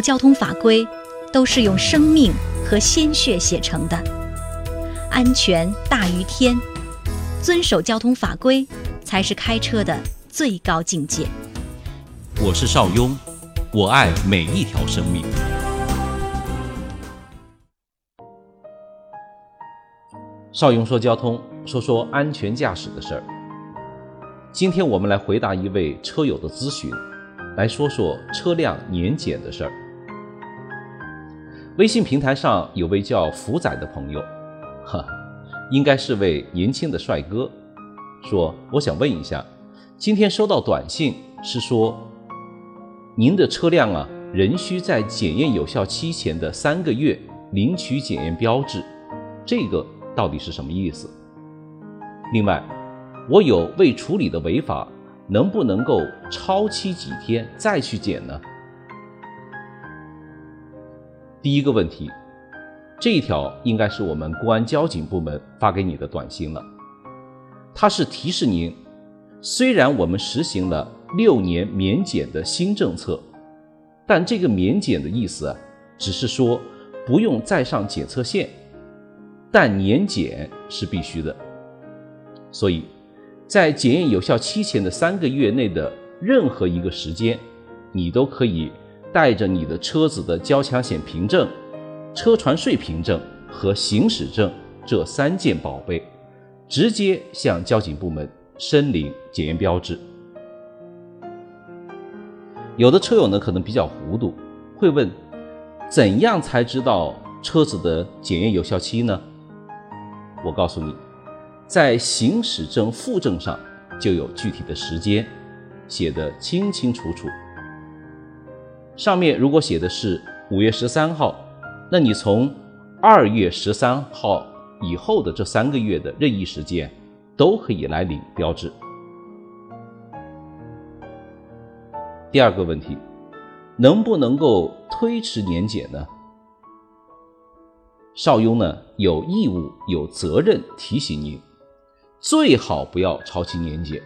交通法规都是用生命和鲜血写成的，安全大于天，遵守交通法规才是开车的最高境界。我是邵雍，我爱每一条生命。邵雍说交通，说说安全驾驶的事儿。今天我们来回答一位车友的咨询，来说说车辆年检的事儿。微信平台上有位叫福仔的朋友，哈，应该是位年轻的帅哥，说我想问一下，今天收到短信是说，您的车辆啊仍需在检验有效期前的三个月领取检验标志，这个到底是什么意思？另外，我有未处理的违法，能不能够超期几天再去检呢？第一个问题，这一条应该是我们公安交警部门发给你的短信了。它是提示您，虽然我们实行了六年免检的新政策，但这个免检的意思，只是说不用再上检测线，但年检是必须的。所以，在检验有效期前的三个月内的任何一个时间，你都可以。带着你的车子的交强险凭证、车船税凭证和行驶证这三件宝贝，直接向交警部门申领检验标志。有的车友呢可能比较糊涂，会问：怎样才知道车子的检验有效期呢？我告诉你，在行驶证附证上就有具体的时间，写的清清楚楚。上面如果写的是五月十三号，那你从二月十三号以后的这三个月的任意时间，都可以来领标志。第二个问题，能不能够推迟年检呢？邵雍呢有义务有责任提醒您，最好不要超期年检。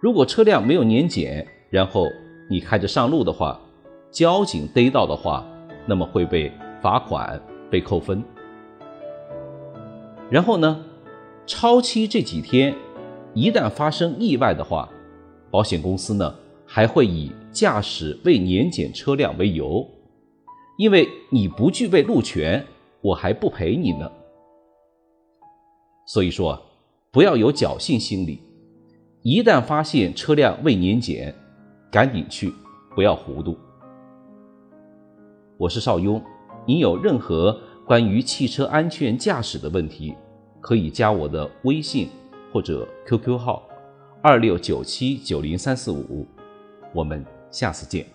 如果车辆没有年检，然后你开着上路的话，交警逮到的话，那么会被罚款、被扣分。然后呢，超期这几天，一旦发生意外的话，保险公司呢还会以驾驶未年检车辆为由，因为你不具备路权，我还不赔你呢。所以说，不要有侥幸心理，一旦发现车辆未年检，赶紧去，不要糊涂。我是邵雍，您有任何关于汽车安全驾驶的问题，可以加我的微信或者 QQ 号二六九七九零三四五，我们下次见。